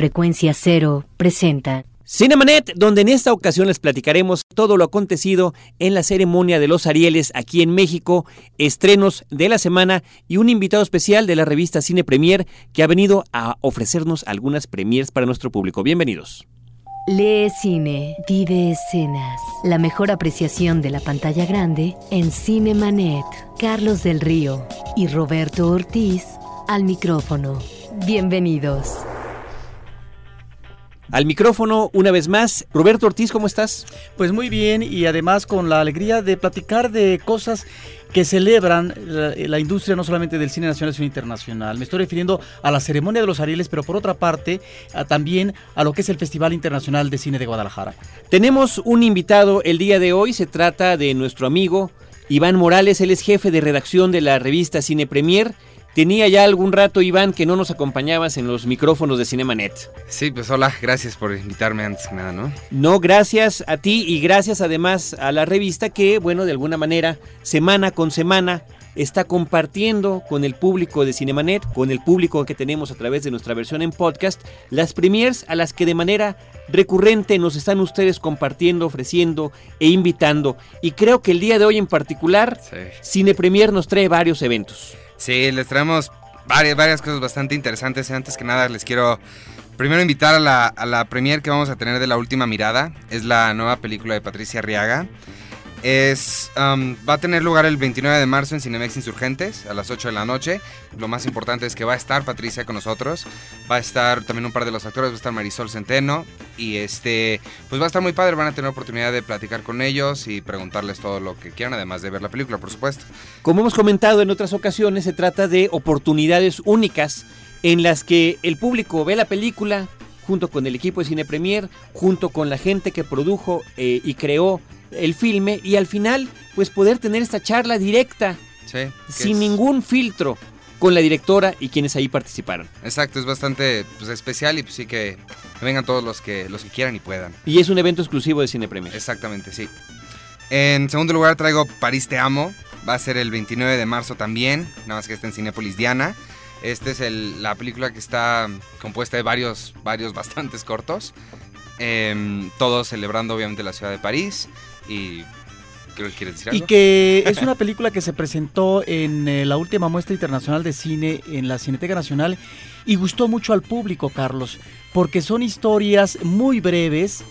Frecuencia Cero presenta Cinemanet, donde en esta ocasión les platicaremos todo lo acontecido en la ceremonia de los Arieles aquí en México, estrenos de la semana y un invitado especial de la revista Cine Premier que ha venido a ofrecernos algunas premiers para nuestro público. Bienvenidos. Lee Cine, vive escenas. La mejor apreciación de la pantalla grande en Cinemanet. Carlos del Río y Roberto Ortiz al micrófono. Bienvenidos. Al micrófono, una vez más, Roberto Ortiz, ¿cómo estás? Pues muy bien y además con la alegría de platicar de cosas que celebran la, la, industria no solamente del cine nacional, sino internacional. Me estoy refiriendo a la ceremonia de los Arieles, pero por otra parte a, también a lo que es el Festival Internacional de Cine de Guadalajara. Tenemos un invitado el día de hoy, se trata de nuestro amigo Iván Morales, él es jefe de redacción de la revista Cine Premier Tenía ya algún rato, Iván, que no nos acompañabas en los micrófonos de Cinemanet. Sí, pues hola, gracias por invitarme antes que nada, ¿no? No, gracias a ti y gracias además a la revista que, bueno, de alguna manera, semana con semana, está compartiendo con el público de Cinemanet, con el público que tenemos a través de nuestra versión en podcast, las premiers a las que de manera recurrente nos están ustedes compartiendo, ofreciendo e invitando. Y creo que el día de hoy en particular, sí. Cine Premier nos trae varios eventos. Sí, les traemos varias, varias cosas bastante interesantes. Antes que nada, les quiero primero invitar a la, a la premier que vamos a tener de La Última Mirada. Es la nueva película de Patricia Arriaga. Es, um, va a tener lugar el 29 de marzo en Cinemex Insurgentes a las 8 de la noche. Lo más importante es que va a estar Patricia con nosotros. Va a estar también un par de los actores, va a estar Marisol Centeno. Y este, pues va a estar muy padre. Van a tener oportunidad de platicar con ellos y preguntarles todo lo que quieran, además de ver la película, por supuesto. Como hemos comentado en otras ocasiones, se trata de oportunidades únicas en las que el público ve la película junto con el equipo de Cine Premier, junto con la gente que produjo eh, y creó el filme y al final pues poder tener esta charla directa sí, sin es... ningún filtro con la directora y quienes ahí participaron. Exacto, es bastante pues, especial y pues sí que vengan todos los que los que quieran y puedan. Y es un evento exclusivo de Cine Premier. Exactamente, sí. En segundo lugar traigo París te amo, va a ser el 29 de marzo también, nada más que está en Cinépolis Diana. Esta es el, la película que está compuesta de varios, varios bastantes cortos, eh, todos celebrando obviamente la ciudad de París y creo que quieres decir algo. Y que es una película que se presentó en eh, la última muestra internacional de cine en la Cineteca Nacional y gustó mucho al público, Carlos, porque son historias muy breves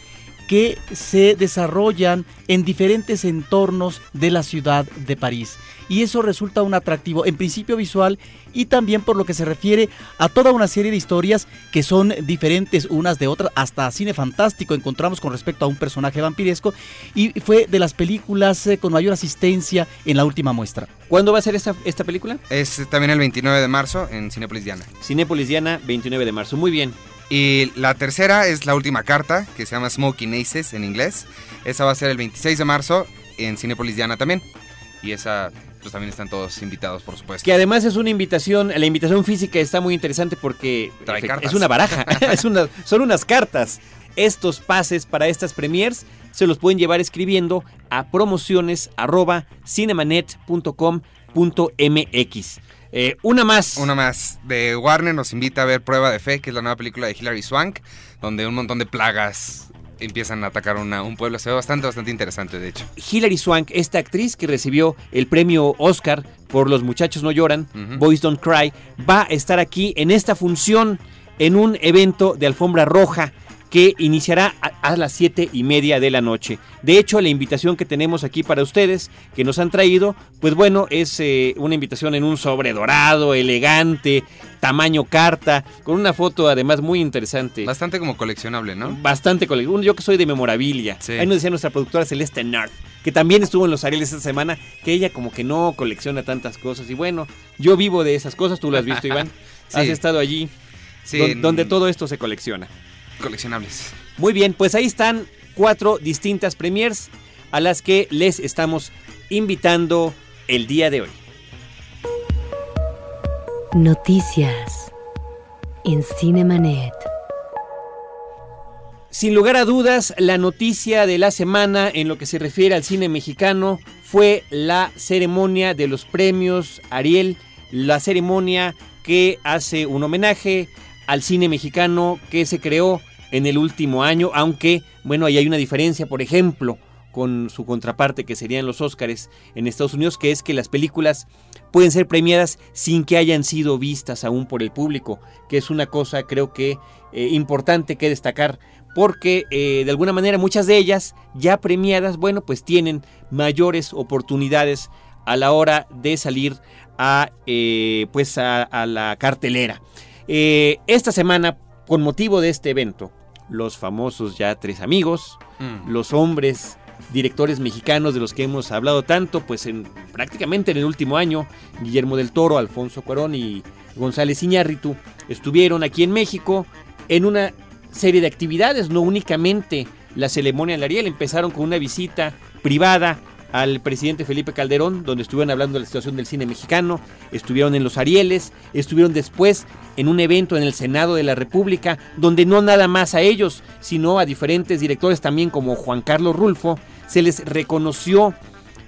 que se desarrollan en diferentes entornos de la ciudad de París. Y eso resulta un atractivo, en principio visual y también por lo que se refiere a toda una serie de historias que son diferentes unas de otras, hasta cine fantástico encontramos con respecto a un personaje vampiresco y fue de las películas eh, con mayor asistencia en la última muestra. ¿Cuándo va a ser esta, esta película? Es también el 29 de marzo en Cinepolis Diana. Cinepolis Diana, 29 de marzo, muy bien. Y la tercera es la última carta, que se llama Smoking Aces en inglés. Esa va a ser el 26 de marzo en Cinepolis Diana también. Y esa, pues también están todos invitados, por supuesto. Que además es una invitación, la invitación física está muy interesante porque Trae cartas. es una baraja, es una, son unas cartas. Estos pases para estas premiers se los pueden llevar escribiendo a promociones arroba cinemanet.com.mx. Eh, una más. Una más. De Warner nos invita a ver Prueba de Fe, que es la nueva película de Hilary Swank, donde un montón de plagas empiezan a atacar una, un pueblo. Se ve bastante, bastante interesante, de hecho. Hilary Swank, esta actriz que recibió el premio Oscar por Los Muchachos No Lloran, uh -huh. Boys Don't Cry, va a estar aquí en esta función, en un evento de alfombra roja que iniciará a, a, las siete y media de la noche. De hecho, la invitación que tenemos aquí para ustedes, que nos han traído, pues bueno, es eh, una invitación en un sobre dorado, elegante, tamaño carta, con una foto además muy interesante. Bastante como coleccionable, ¿no? Bastante coleccionable. Yo que soy de memorabilia. Sí. Ahí nos decía nuestra productora Celeste Nard, que también estuvo en los Arieles esta semana, que ella como que no colecciona tantas cosas. Y bueno, yo vivo de esas cosas, tú lo has visto, Iván. sí. Has estado allí, sí, donde, donde todo esto se colecciona coleccionables. Muy bien, pues ahí están cuatro distintas premiers a las que les estamos invitando el día de hoy. Noticias en Cinemanet. Sin lugar a dudas, la noticia de la semana en lo que se refiere al cine mexicano fue la ceremonia de los premios Ariel, la ceremonia que hace un homenaje al cine mexicano que se creó en el último año, aunque, bueno, ahí hay una diferencia, por ejemplo, con su contraparte que serían los Óscares en Estados Unidos, que es que las películas pueden ser premiadas sin que hayan sido vistas aún por el público, que es una cosa creo que eh, importante que destacar, porque eh, de alguna manera muchas de ellas ya premiadas, bueno, pues tienen mayores oportunidades a la hora de salir a, eh, pues a, la cartelera. esta semana, con motivo de este evento, los famosos ya tres amigos, mm. los hombres directores mexicanos de los que hemos hablado tanto, pues en prácticamente en el último año, Guillermo del Toro, Alfonso Cuarón y González Iñárritu estuvieron aquí en México en una serie de actividades, no únicamente la ceremonia del Ariel, empezaron con una visita privada al presidente Felipe Calderón, donde estuvieron hablando de la situación del cine mexicano, estuvieron en los Arieles, estuvieron después en un evento en el Senado de la República, donde no nada más a ellos, sino a diferentes directores también como Juan Carlos Rulfo, se les reconoció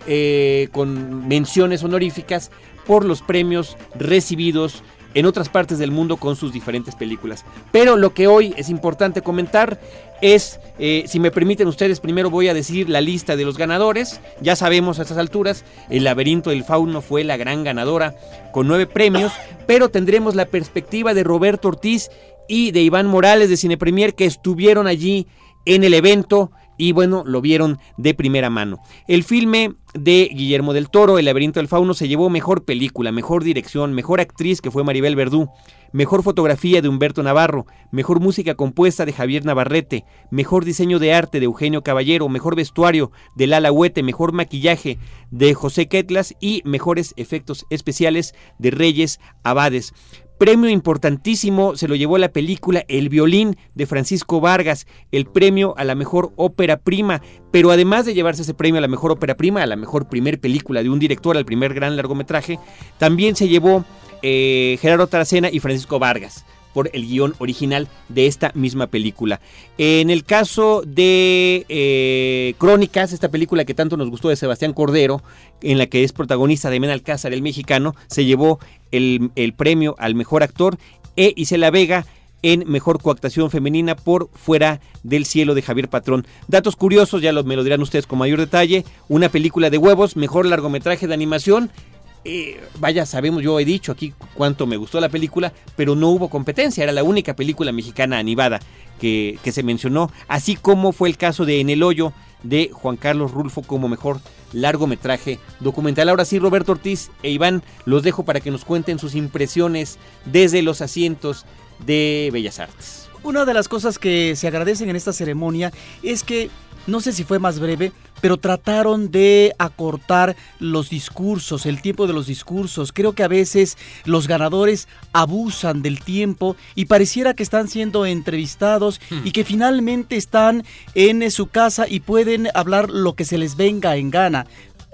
eh, con menciones honoríficas por los premios recibidos en otras partes del mundo con sus diferentes películas. Pero lo que hoy es importante comentar es, eh, si me permiten ustedes, primero voy a decir la lista de los ganadores. Ya sabemos a estas alturas, El laberinto del fauno fue la gran ganadora con nueve premios, pero tendremos la perspectiva de Roberto Ortiz y de Iván Morales de Cine Premier que estuvieron allí en el evento y bueno, lo vieron de primera mano. El filme de Guillermo del Toro, El laberinto del fauno, se llevó mejor película, mejor dirección, mejor actriz que fue Maribel Verdú, mejor fotografía de Humberto Navarro, mejor música compuesta de Javier Navarrete, mejor diseño de arte de Eugenio Caballero, mejor vestuario de Lala Huete, mejor maquillaje de José Ketlas y mejores efectos especiales de Reyes Abades. Premio importantísimo se lo llevó la película El violín de Francisco Vargas, el premio a la mejor ópera prima, pero además de llevarse ese premio a la mejor ópera prima, a la mejor primer película de un director, al primer gran largometraje, también se llevó eh, Gerardo Taracena y Francisco Vargas por el guion original de esta misma película. En el caso de eh, Crónicas, esta película que tanto nos gustó de Sebastián Cordero, en la que es protagonista de Men Alcázar, el mexicano, se llevó el, premio al mejor actor e Isela Vega en Mejor Coactación Femenina por Fuera del Cielo de Javier Patrón. Datos curiosos, ya lo, me lo dirán ustedes con mayor detalle. Una película de huevos, mejor largometraje de animación, eh, vaya, sabemos, yo he dicho aquí cuánto me gustó la película, pero no hubo competencia, era la única película mexicana animada que, que se mencionó, así como fue el caso de En el Hoyo de Juan Carlos Rulfo como mejor largometraje documental. Ahora sí, Roberto Ortiz e Iván, los dejo para que nos cuenten sus impresiones desde los asientos de Bellas Artes. Una de las cosas que se agradecen en esta ceremonia es que no sé si fue más breve, pero trataron de acortar los discursos, el tiempo de los discursos. Creo que a veces los ganadores abusan del tiempo y pareciera que están siendo entrevistados hmm. y que finalmente están en su casa y pueden hablar lo que se les venga en gana.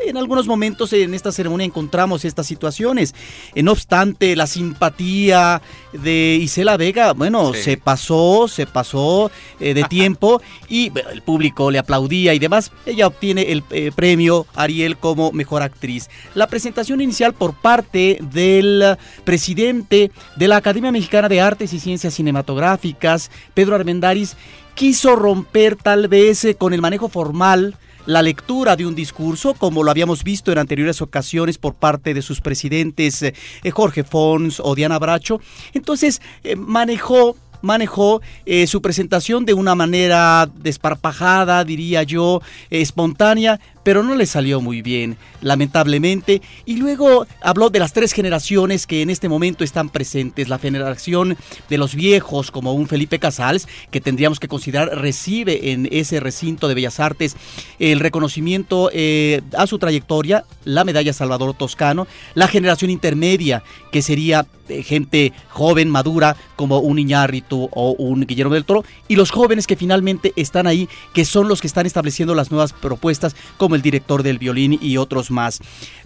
En algunos momentos en esta ceremonia encontramos estas situaciones. Eh, no obstante, la simpatía de Isela Vega, bueno, se pasó, se pasó eh, de tiempo y el público le aplaudía y demás. Ella obtiene el eh, premio Ariel como mejor actriz. La presentación inicial por parte del presidente de la Academia Mexicana de Artes y Ciencias Cinematográficas, Pedro Armendáriz, quiso romper tal vez con el manejo formal la lectura de un discurso, como lo habíamos visto en anteriores ocasiones por parte de sus presidentes eh, Jorge Fons o Diana Bracho. Entonces eh, manejó manejó eh, su presentación de una manera desparpajada, diría yo, espontánea, pero no le salió muy bien, lamentablemente. Y luego habló de las tres generaciones que en este momento están presentes. La generación de los viejos, como un Felipe Casals, que tendríamos que considerar recibe en ese recinto de Bellas Artes el reconocimiento eh, a su trayectoria, la medalla Salvador Toscano. La generación intermedia, que sería eh, gente joven, madura, como un Iñárritu o un Guillermo del Toro. Y los jóvenes que finalmente están ahí, que son los que están estableciendo las nuevas propuestas, como el director del violín y otros más.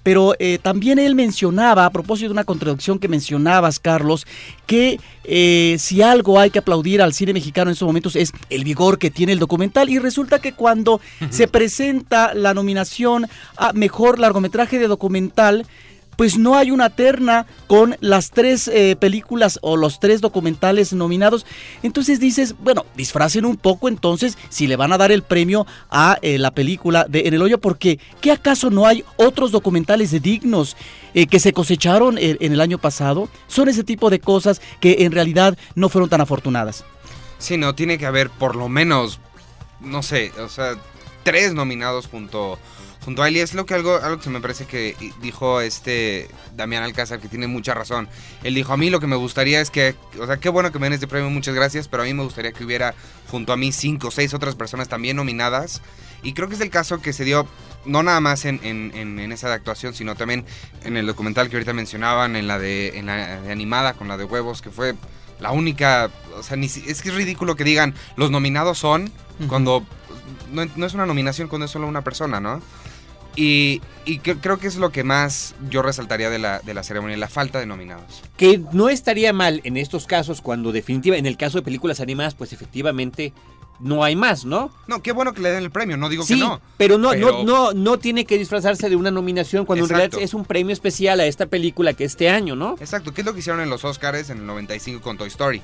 Pero eh, también él mencionaba, a propósito de una contradicción que mencionabas, Carlos, que eh, si algo hay que aplaudir al cine mexicano en estos momentos es el vigor que tiene el documental. Y resulta que cuando se presenta la nominación a mejor largometraje de documental, pues no hay una terna con las tres eh, películas o los tres documentales nominados. Entonces dices, bueno, disfracen un poco entonces si le van a dar el premio a eh, la película de En el hoyo, porque ¿qué acaso no hay otros documentales dignos eh, que se cosecharon en, el año pasado? Son ese tipo de cosas que en realidad no fueron tan afortunadas. Sí, no, tiene que haber por lo menos, no sé, o sea, tres nominados junto junto a él y es lo que algo, algo que me parece que dijo este Damián Alcázar que tiene mucha razón. Él dijo, a mí lo que me gustaría es que, o sea, qué bueno que me den este premio, muchas gracias, pero a mí me gustaría que hubiera junto a mí cinco o seis otras personas también nominadas. Y creo que es el caso que se dio no nada más en, en, esa de actuación, sino también en el documental que ahorita mencionaban, en la de, en la animada con la de huevos, que fue la única, o sea, ni, es que es ridículo que digan los nominados son cuando no, no, es una nominación cuando es solo una persona, ¿no? Y, creo que es lo que más yo resaltaría de la, de la ceremonia, la falta de nominados. Que no estaría mal en estos casos cuando definitiva, en el caso de películas animadas, pues efectivamente no hay más, ¿no? No, qué bueno que le den el premio, no digo que no. Pero no, no, no, no tiene que disfrazarse de una nominación cuando en realidad es un premio especial a esta película que este año, ¿no? Exacto, ¿qué es lo que hicieron en los Oscars en el 95 con Toy Story?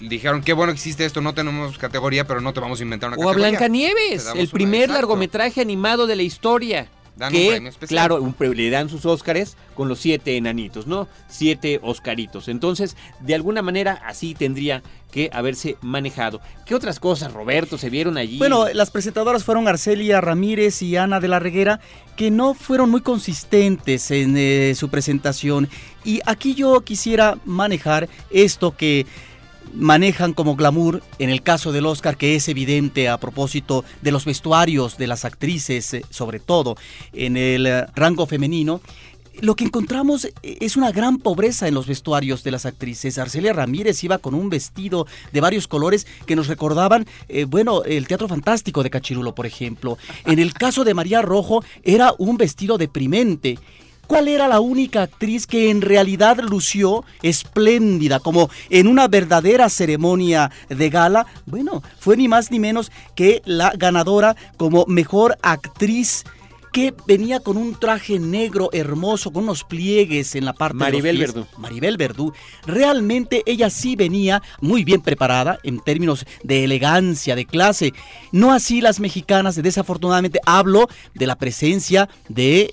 Dijeron, qué bueno que existe esto, no tenemos categoría, pero no te vamos a inventar una categoría. O a Blancanieves, el primer largometraje animado de la historia. Dan que, un premio especial. Claro, le dan sus Óscares con los siete enanitos, ¿no? Siete Oscaritos. Entonces, de alguna manera, así tendría que haberse manejado. ¿Qué otras cosas, Roberto, se vieron allí? Bueno, las presentadoras fueron Arcelia Ramírez y Ana de la Reguera, que no fueron muy consistentes en eh, su presentación. Y aquí yo quisiera manejar esto que manejan como glamour en el caso del Oscar, que es evidente a propósito de los vestuarios de las actrices, eh, sobre todo en el eh, rango femenino. Lo que encontramos eh, es una gran pobreza en los vestuarios de las actrices. Arcelia Ramírez iba con un vestido de varios colores que nos recordaban, bueno, el Teatro Fantástico de Cachirulo, por ejemplo. En el caso de María Rojo era un vestido deprimente ¿Cuál era la única actriz que en realidad lució espléndida, como en una verdadera ceremonia de gala? Bueno, fue ni más ni menos que la ganadora como mejor actriz que venía con un traje negro hermoso, con unos pliegues en la parte Maribel de los Verdú. Maribel Verdú. Realmente ella sí venía muy bien preparada en términos de elegancia, de clase. No así las mexicanas, desafortunadamente hablo de la presencia de,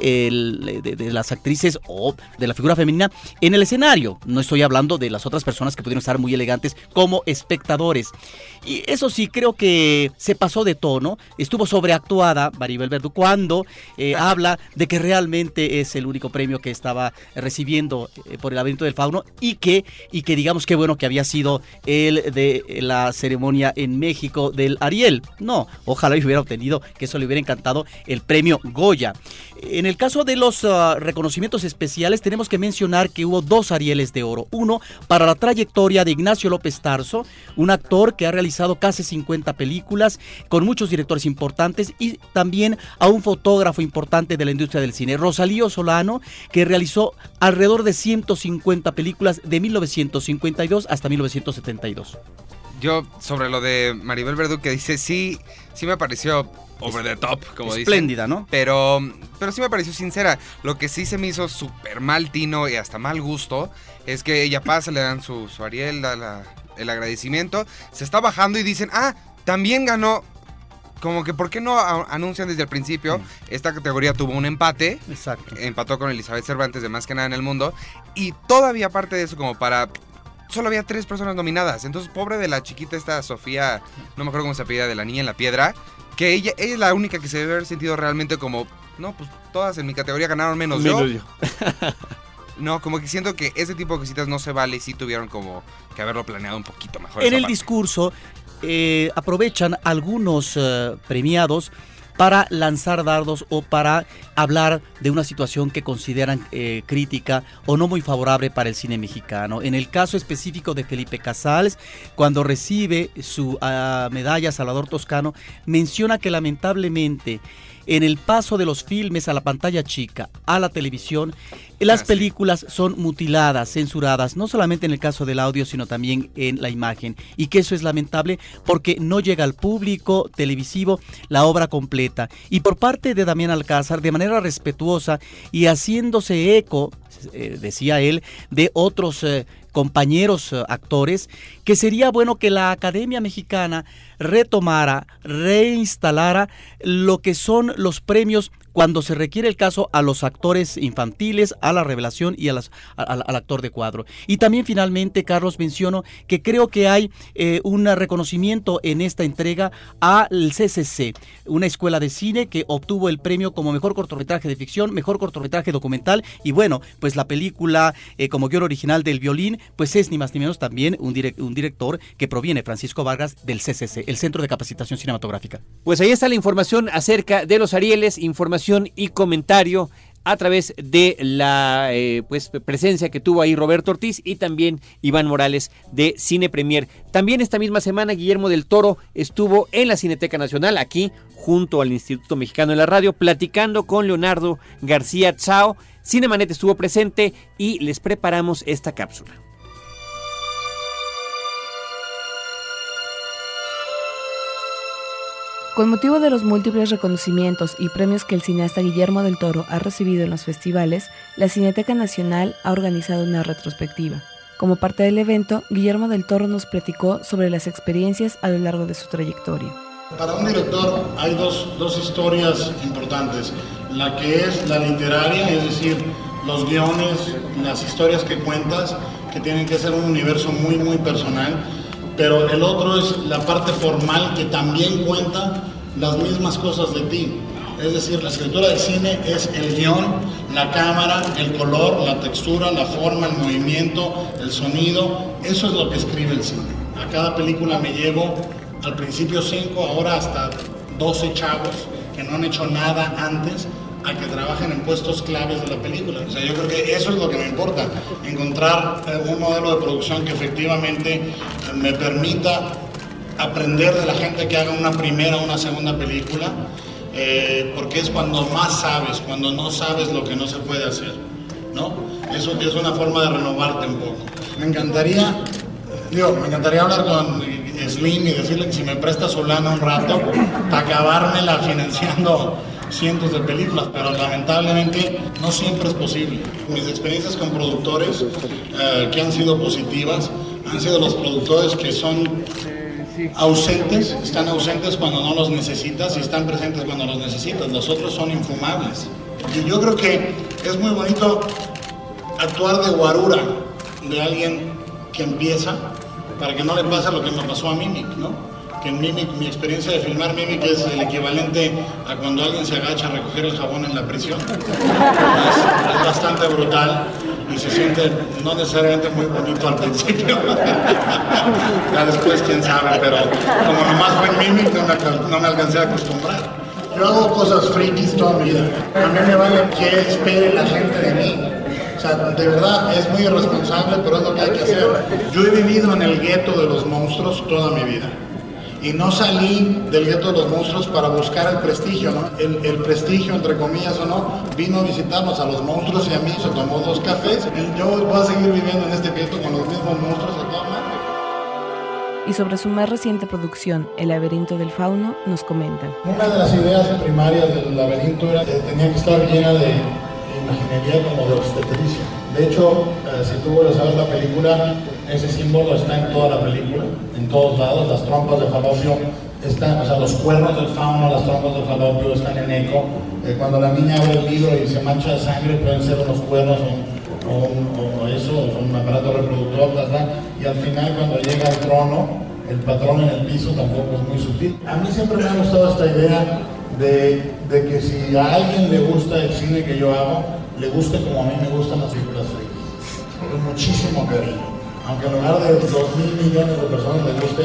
de, las actrices o de la figura femenina en el escenario. No estoy hablando de las otras personas que pudieron estar muy elegantes como espectadores. Y eso sí, creo que se pasó de tono, estuvo sobreactuada Maribel Verdú cuando eh, habla de que realmente es el único premio que estaba recibiendo eh, por el laberinto del fauno y que, y que digamos que bueno que había sido el de la ceremonia en México del Ariel. No, ojalá hubiera obtenido, que eso le hubiera encantado, el premio Goya. En el caso de los ah, reconocimientos especiales tenemos que mencionar que hubo dos Arieles de Oro. Uno para la trayectoria de Ignacio López Tarso, un actor que ha realizado casi 50 películas con muchos directores importantes y también a un fotógrafo importante de la industria del cine, Rosalío Solano, que realizó alrededor de 150 películas de 1952 hasta 1972. Yo, sobre lo de Maribel Verdú, que dice, sí, sí me pareció over the top, como dice. Espléndida, ¿no? Pero, pero sí me pareció sincera. Lo que sí se me hizo súper mal tino y hasta mal gusto es que ella pasa, le dan su, su Ariel, el agradecimiento, se está bajando y dicen, ah, también ganó como que, ¿por qué no anuncian desde el principio? Mm. Esta categoría tuvo un empate. Exacto. Empató con Elizabeth Cervantes de Más que nada en el mundo. Y todavía aparte de eso, como para solo había tres personas nominadas. Entonces, pobre de la chiquita esta Sofía, no me acuerdo cómo se apellida, de la niña en la piedra, que ella, es la única que se debe haber sentido realmente como, no, pues todas en mi categoría ganaron menos, yo. no, como que siento que ese tipo de cositas no se vale y sí tuvieron como que haberlo planeado un poquito mejor. En el discurso eh, aprovechan algunos eh, premiados para lanzar dardos o para hablar de una situación que consideran eh, crítica o no muy favorable para el cine mexicano. En el caso específico de Felipe Casals, cuando recibe su ah, medalla Salvador Toscano, menciona que lamentablemente en el paso de los filmes a la pantalla chica, a la televisión, las películas son mutiladas, censuradas, no solamente en el caso del audio, sino también en la imagen. Y que eso es lamentable porque no llega al público televisivo la obra completa. Y por parte de Damián Alcázar, de manera respetuosa y haciéndose eco, eh, decía él, de otros eh, compañeros eh, actores, que sería bueno que la Academia Mexicana retomara, reinstalara lo que son los premios cuando se requiere el caso a los actores infantiles, a la revelación y a las, al actor de cuadro. Y también finalmente, Carlos, menciono que creo que hay eh, un reconocimiento en esta entrega al CCC, una escuela de cine que obtuvo el premio como mejor cortometraje de ficción, mejor cortometraje documental y bueno, pues la película eh, como guion original del violín, pues es ni más ni menos también un, un director que proviene, Francisco Vargas, del CCC, el Centro de Capacitación Cinematográfica. Pues ahí está la información acerca de los Arieles, información y comentario a través de la eh, pues, presencia que tuvo ahí Roberto Ortiz y también Iván Morales de Cine Premier. También esta misma semana Guillermo del Toro estuvo en la Cineteca Nacional, aquí junto al Instituto Mexicano de la Radio, platicando con Leonardo García Chao. Cinemanet estuvo presente y les preparamos esta cápsula. Con motivo de los múltiples reconocimientos y premios que el cineasta Guillermo del Toro ha recibido en los festivales, la Cineteca Nacional ha organizado una retrospectiva. Como parte del evento, Guillermo del Toro nos platicó sobre las experiencias a lo largo de su trayectoria. Para un director hay dos, dos historias importantes. La que es la literaria, es decir, los guiones, las historias que cuentas, que tienen que ser un universo muy, muy personal pero el otro es la parte formal que también cuenta las mismas cosas de ti. Es decir, la escritura del cine es el guion, la cámara, el color, la textura, la forma, el movimiento, el sonido. Eso es lo que escribe el cine. A cada película me llevo al principio cinco, ahora hasta 12 chavos que no han hecho nada antes a que trabajen en puestos claves de la película. O sea, yo creo que eso es lo que me importa, encontrar eh, un modelo de producción que efectivamente eh, me permita aprender de la gente que haga una primera o una segunda película, eh, porque es cuando más sabes, cuando no sabes lo que no se puede hacer, ¿no? Eso es una forma de renovarte un poco. Me encantaría, digo, me encantaría hablar con Slim y decirle que si me presta su lana un rato, para acabármela financiando cientos de películas, pero lamentablemente no siempre es posible. Mis experiencias con productores eh, que han sido positivas han sido los productores que son ausentes, están ausentes cuando no los necesitas y están presentes cuando los necesitas. Los otros son infumables. Y yo creo que es muy bonito actuar de guarura de alguien que empieza para que no le pase lo que me pasó a Mimic, ¿no? Que en Mimic, mi experiencia de filmar Mimic es el equivalente a cuando alguien se agacha a recoger el jabón en la prisión. Es, bastante brutal y se siente no necesariamente muy bonito al principio. ya después quién sabe, pero como nomás fue en Mimic no me, alcancé a acostumbrar. Yo hago cosas frikis toda mi vida. A mí me vale que espere la gente de mí. O sea, de verdad es muy irresponsable, pero es lo que hay que hacer. Yo he vivido en el gueto de los monstruos toda mi vida y no salí del gueto de los monstruos para buscar el prestigio, ¿no? El, prestigio, entre comillas o no, vino a visitarnos a los monstruos y a mí, se tomó dos cafés y yo voy a seguir viviendo en este gueto con los mismos monstruos a toda Y sobre su más reciente producción, El laberinto del fauno, nos comenta. Una de las ideas primarias del laberinto era que tenía que estar llena de imaginería como de obstetricia. De hecho, eh, si tú vuelves a ver la película, ese símbolo está en toda la película, en todos lados, las trompas de falopio están, o sea, los cuernos del fauno, las trompas de falopio están en eco. Eh, cuando la niña abre el libro y se mancha de sangre, pueden ser unos cuernos o, eso, o un aparato reproductor, ¿verdad? y al final cuando llega al trono, el patrón en el piso tampoco es muy sutil. A mí siempre me ha gustado esta idea de, de que si a alguien le gusta el cine que yo hago, le guste como a mí me gustan las figuras frías. Muchísimo cariño aunque en lugar de 2 mil millones de personas les guste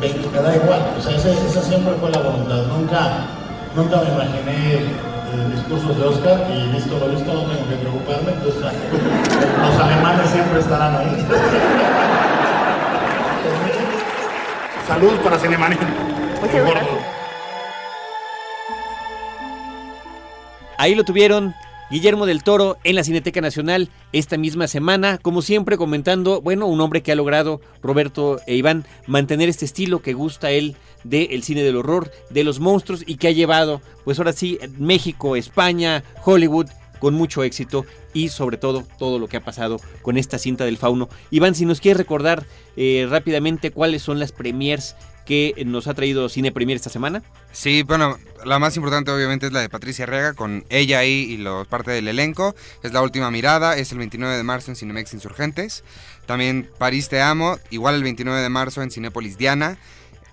20, me da igual. O sea, esa, siempre fue la voluntad. Nunca, nunca me imaginé eh, discursos de Oscar y visto lo visto no tengo que preocuparme. Entonces, los alemanes siempre estarán ahí. Salud para Cinemanín. Ahí lo tuvieron Guillermo del Toro en la Cineteca Nacional esta misma semana, como siempre comentando, bueno, un hombre que ha logrado, Roberto e Iván, mantener este estilo que gusta él del cine del horror, de los monstruos y que ha llevado, pues ahora sí, México, España, Hollywood, con mucho éxito y sobre todo todo lo que ha pasado con esta cinta del fauno. Iván, si nos quieres recordar eh, rápidamente cuáles son las premiers que nos ha traído Cine Premier esta semana. Sí, bueno, la más importante obviamente es la de Patricia Rega, con ella ahí y los, parte del elenco. Es La Última Mirada, es el 29 de marzo en Cinemex Insurgentes. También París Te Amo, igual el 29 de marzo en Cinépolis Diana.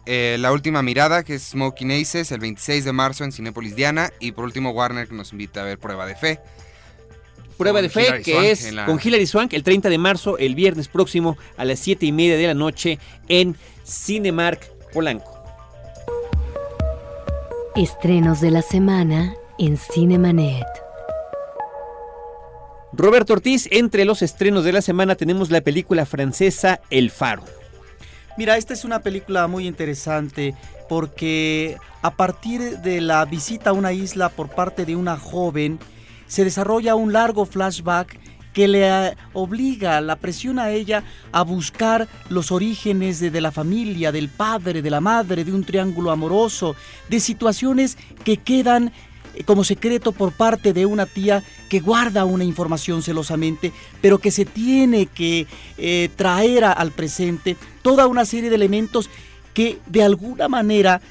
Eh, la Última Mirada, que es Smoking Aces, el 26 de marzo en Cinépolis Diana. Y por último Warner, que nos invita a ver Prueba de Fe. Prueba de Fe, que es con Hilary Swank, el 30 de marzo, el viernes próximo, a las 7 y media de la noche en Cinemark Polanco. Estrenos de la semana en Cinemanet. Roberto Ortiz, entre los estrenos de la semana tenemos la película francesa El Faro. Mira, esta es una película muy interesante porque a partir de la visita a una isla por parte de una joven, se desarrolla un largo flashback que le eh, obliga, la presiona a ella a buscar los orígenes de, la familia, del padre, de la madre, de un triángulo amoroso, de situaciones que quedan eh, como secreto por parte de una tía que guarda una información celosamente, pero que se tiene que eh, traer al presente toda una serie de elementos que de alguna manera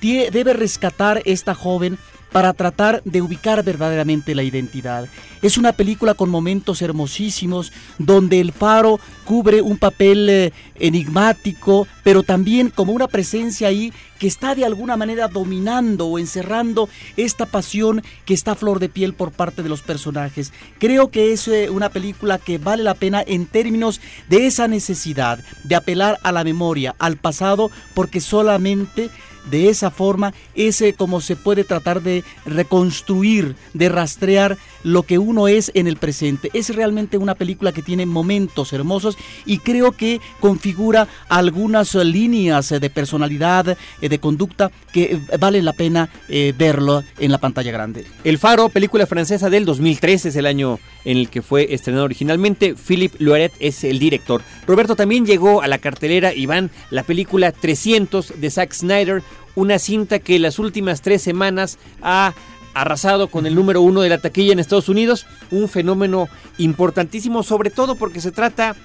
debe rescatar esta joven para tratar de ubicar verdaderamente la identidad. Es una película con momentos hermosísimos donde el faro cubre un papel eh, enigmático, pero también como una presencia ahí que está de alguna manera dominando o encerrando esta pasión que está a flor de piel por parte de los personajes. Creo que es eh, una película que vale la pena en términos de esa necesidad de apelar a la memoria, al pasado, porque solamente de esa forma es como se puede tratar de reconstruir, de rastrear lo que uno es en el presente. Es realmente una película que tiene momentos hermosos y creo que configura algunas líneas de personalidad, eh, de conducta que eh, vale la pena eh, verlo en la pantalla grande. El Faro, película francesa del 2013, es el año en el que fue estrenado originalmente. Philippe Loiret es el director. Roberto también llegó a la cartelera Iván, la película 300 de Zack Snyder, una cinta que las últimas tres semanas ha arrasado con el número uno de la taquilla en Estados Unidos, un fenómeno importantísimo, sobre todo porque se trata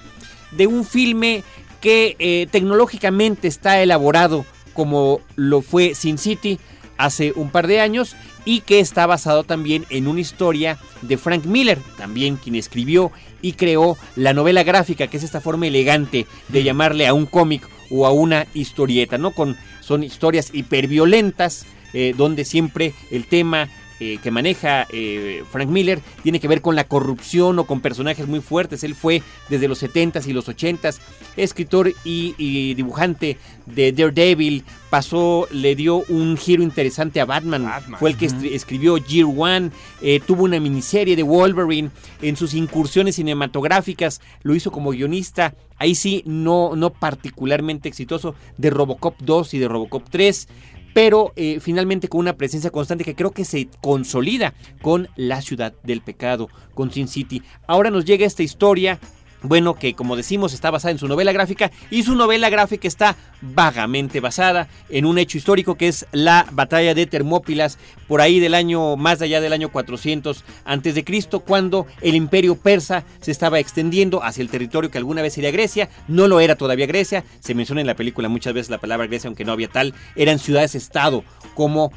de un filme que eh, tecnológicamente está elaborado como lo fue Sin City hace un par de años y que está basado también en una historia de Frank Miller, también quien escribió y creó la novela gráfica, que es esta forma elegante de llamarle a un cómic o a una historieta, ¿no? Con, son historias hiperviolentas, eh, donde siempre el tema eh, que maneja eh, Frank Miller tiene que ver con la corrupción o con personajes muy fuertes. Él fue desde los 70s y los 80s escritor y, dibujante de Daredevil. Pasó, le dio un giro interesante a Batman. Fue el que escribió Year One. Eh, tuvo una miniserie de Wolverine. En sus incursiones cinematográficas lo hizo como guionista. Ahí sí, no, no particularmente exitoso. De Robocop 2 y de Robocop 3 pero eh, finalmente con una presencia constante que creo que se consolida con la ciudad del pecado, con Sin City. Ahora nos llega esta historia bueno, que como decimos está basada en su novela gráfica y su novela gráfica está vagamente basada en un hecho histórico que es la batalla de Termópilas por ahí del año más allá del año 400 antes de Cristo cuando el imperio persa se estaba extendiendo hacia el territorio que alguna vez sería Grecia, no lo era todavía Grecia, se menciona en la película muchas veces la palabra Grecia aunque no había tal, eran ciudades estado como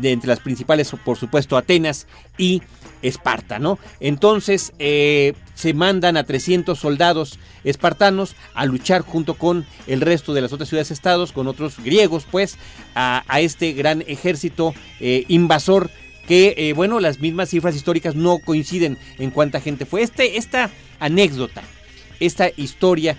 de entre las principales por supuesto Atenas y Esparta, ¿no? Entonces eh, se mandan a 300 soldados espartanos a luchar junto con el resto de las otras ciudades-estados, con otros griegos, pues, a, este gran ejército eh, invasor que, eh, bueno, las mismas cifras históricas no coinciden en cuánta gente fue. Este, esta anécdota, esta historia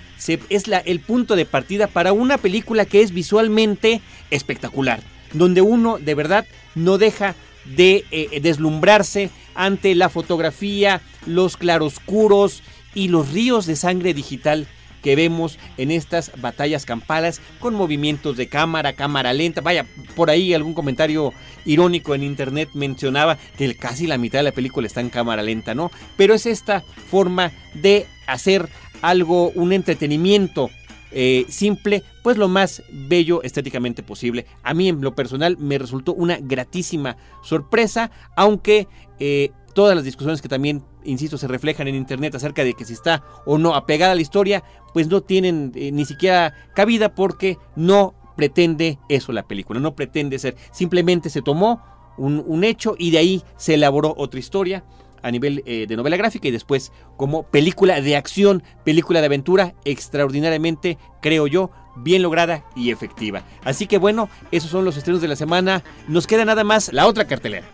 es la, el punto de partida para una película que es visualmente espectacular, donde uno de verdad no deja de deslumbrarse ante la fotografía, los claroscuros y los ríos de sangre digital que vemos en estas batallas campales con movimientos de cámara, cámara lenta, vaya, por ahí algún comentario irónico en internet mencionaba que casi la mitad de la película está en cámara lenta, ¿no? Pero es esta forma de hacer algo, un entretenimiento eh, simple, pues lo más bello estéticamente posible. A mí en lo personal me resultó una gratísima sorpresa, aunque eh, todas las discusiones que también, insisto, se reflejan en internet acerca de que si está o no apegada a la historia, pues no tienen eh, ni siquiera cabida porque no pretende eso la película, no pretende ser, simplemente se tomó un, un hecho y de ahí se elaboró otra historia a nivel eh, de novela gráfica y después como película de acción, película de aventura, extraordinariamente, creo yo, bien lograda y efectiva. Así que bueno, esos son los estrenos de la semana. Nos queda nada más la otra cartelera.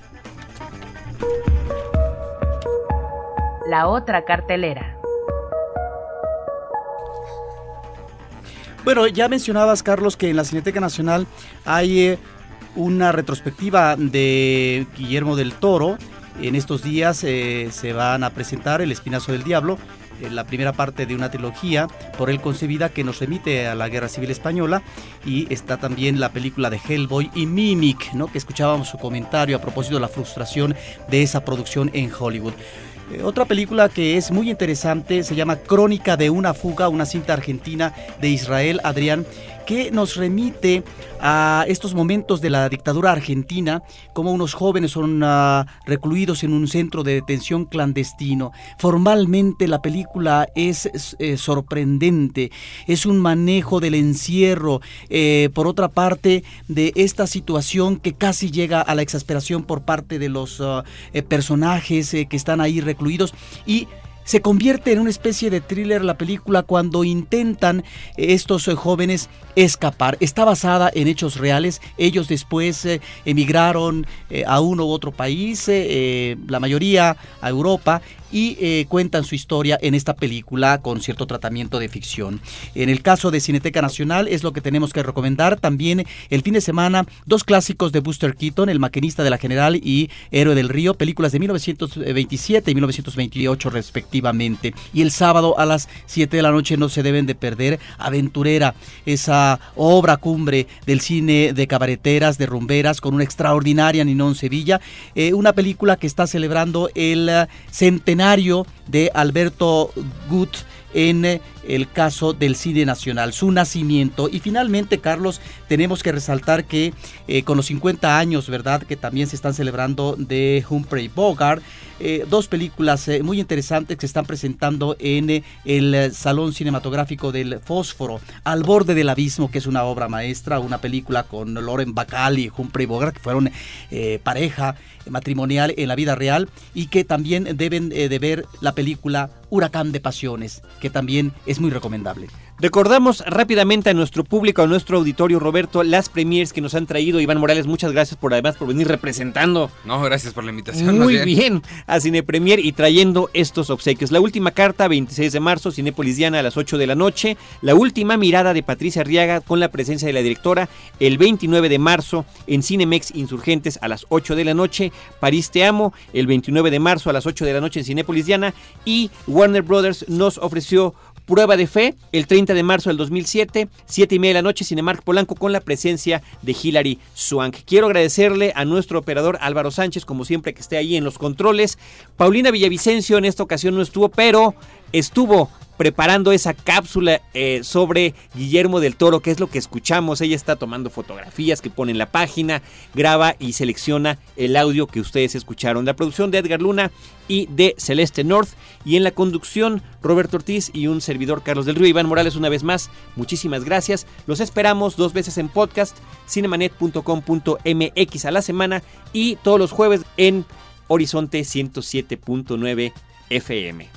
La otra cartelera. Bueno, ya mencionabas, Carlos, que en la Cineteca Nacional hay eh, una retrospectiva de Guillermo del Toro en estos días eh, se van a presentar El Espinazo del Diablo, eh, la primera parte de una trilogía por él concebida que nos remite a la Guerra Civil Española y está también la película de Hellboy y Mimic, ¿no? que escuchábamos su comentario a propósito de la frustración de esa producción en Hollywood. Eh, otra película que es muy interesante se llama Crónica de una fuga, una cinta argentina de Israel Adrián que nos remite a estos momentos de la dictadura argentina, como unos jóvenes son uh, recluidos en un centro de detención clandestino. Formalmente la película es, eh, sorprendente, es un manejo del encierro, eh, por otra parte, de esta situación que casi llega a la exasperación por parte de los uh, eh, personajes que están ahí recluidos y se convierte en una especie de thriller la película cuando intentan estos jóvenes escapar. Está basada en hechos reales. Ellos después eh, emigraron eh, a uno u otro país, eh, la mayoría a Europa, y eh, cuentan su historia en esta película con cierto tratamiento de ficción. En el caso de Cineteca Nacional es lo que tenemos que recomendar. También el fin de semana, dos clásicos de Buster Keaton, El maquinista de la General y Héroe del Río, películas de 1927 y 1928 respectivamente. Y el sábado a las 7 de la noche no se deben de perder Aventurera, esa obra cumbre del cine de cabareteras, de rumberas, con una extraordinaria Ninón Sevilla, eh, una película que está celebrando el centenario de Alberto Gut en eh, el caso del cine nacional, su nacimiento. Y finalmente, Carlos, tenemos que resaltar que eh, con los 50 años, ¿verdad? Que también se están celebrando de Humphrey Bogart, eh, dos películas muy interesantes que se están presentando en el Salón Cinematográfico del Fósforo, Al borde del abismo, que es una obra maestra, una película con Loren Bacall y Humphrey Bogart, que fueron pareja matrimonial en la vida real y que también deben de ver la película Huracán de Pasiones, que también es muy recomendable. Recordamos rápidamente a nuestro público, a nuestro auditorio, Roberto, las premiers que nos han traído. Iván Morales, muchas gracias por además por venir representando. No, gracias por la invitación. Muy bien. a Cine Premier y trayendo estos obsequios. La última carta, 26 de marzo, Cinépolis Diana a las 8 de la noche. La última mirada de Patricia Arriaga con la presencia de la directora el 29 de marzo en Cinemex Insurgentes a las 8 de la noche. París Te Amo el 29 de marzo a las 8 de la noche en Cinépolis Diana. Y Warner Brothers nos ofreció Prueba de Fe, el 30 de marzo del 2007, 7 y media de la noche, Cinemark Polanco con la presencia de Hilary Swank. Quiero agradecerle a nuestro operador Álvaro Sánchez, como siempre, que esté ahí en los controles. Paulina Villavicencio en esta ocasión no estuvo, pero estuvo preparando esa cápsula eh, sobre Guillermo del Toro, que es lo que escuchamos. Ella está tomando fotografías que pone en la página, graba y selecciona el audio que ustedes escucharon. La producción de Edgar Luna y de Celeste North. Y en la conducción, Roberto Ortiz y un servidor Carlos del Río. Iván Morales, una vez más, muchísimas gracias. Los esperamos dos veces en podcast, cinemanet.com.mx a la semana y todos los jueves en Horizonte 107.9 FM.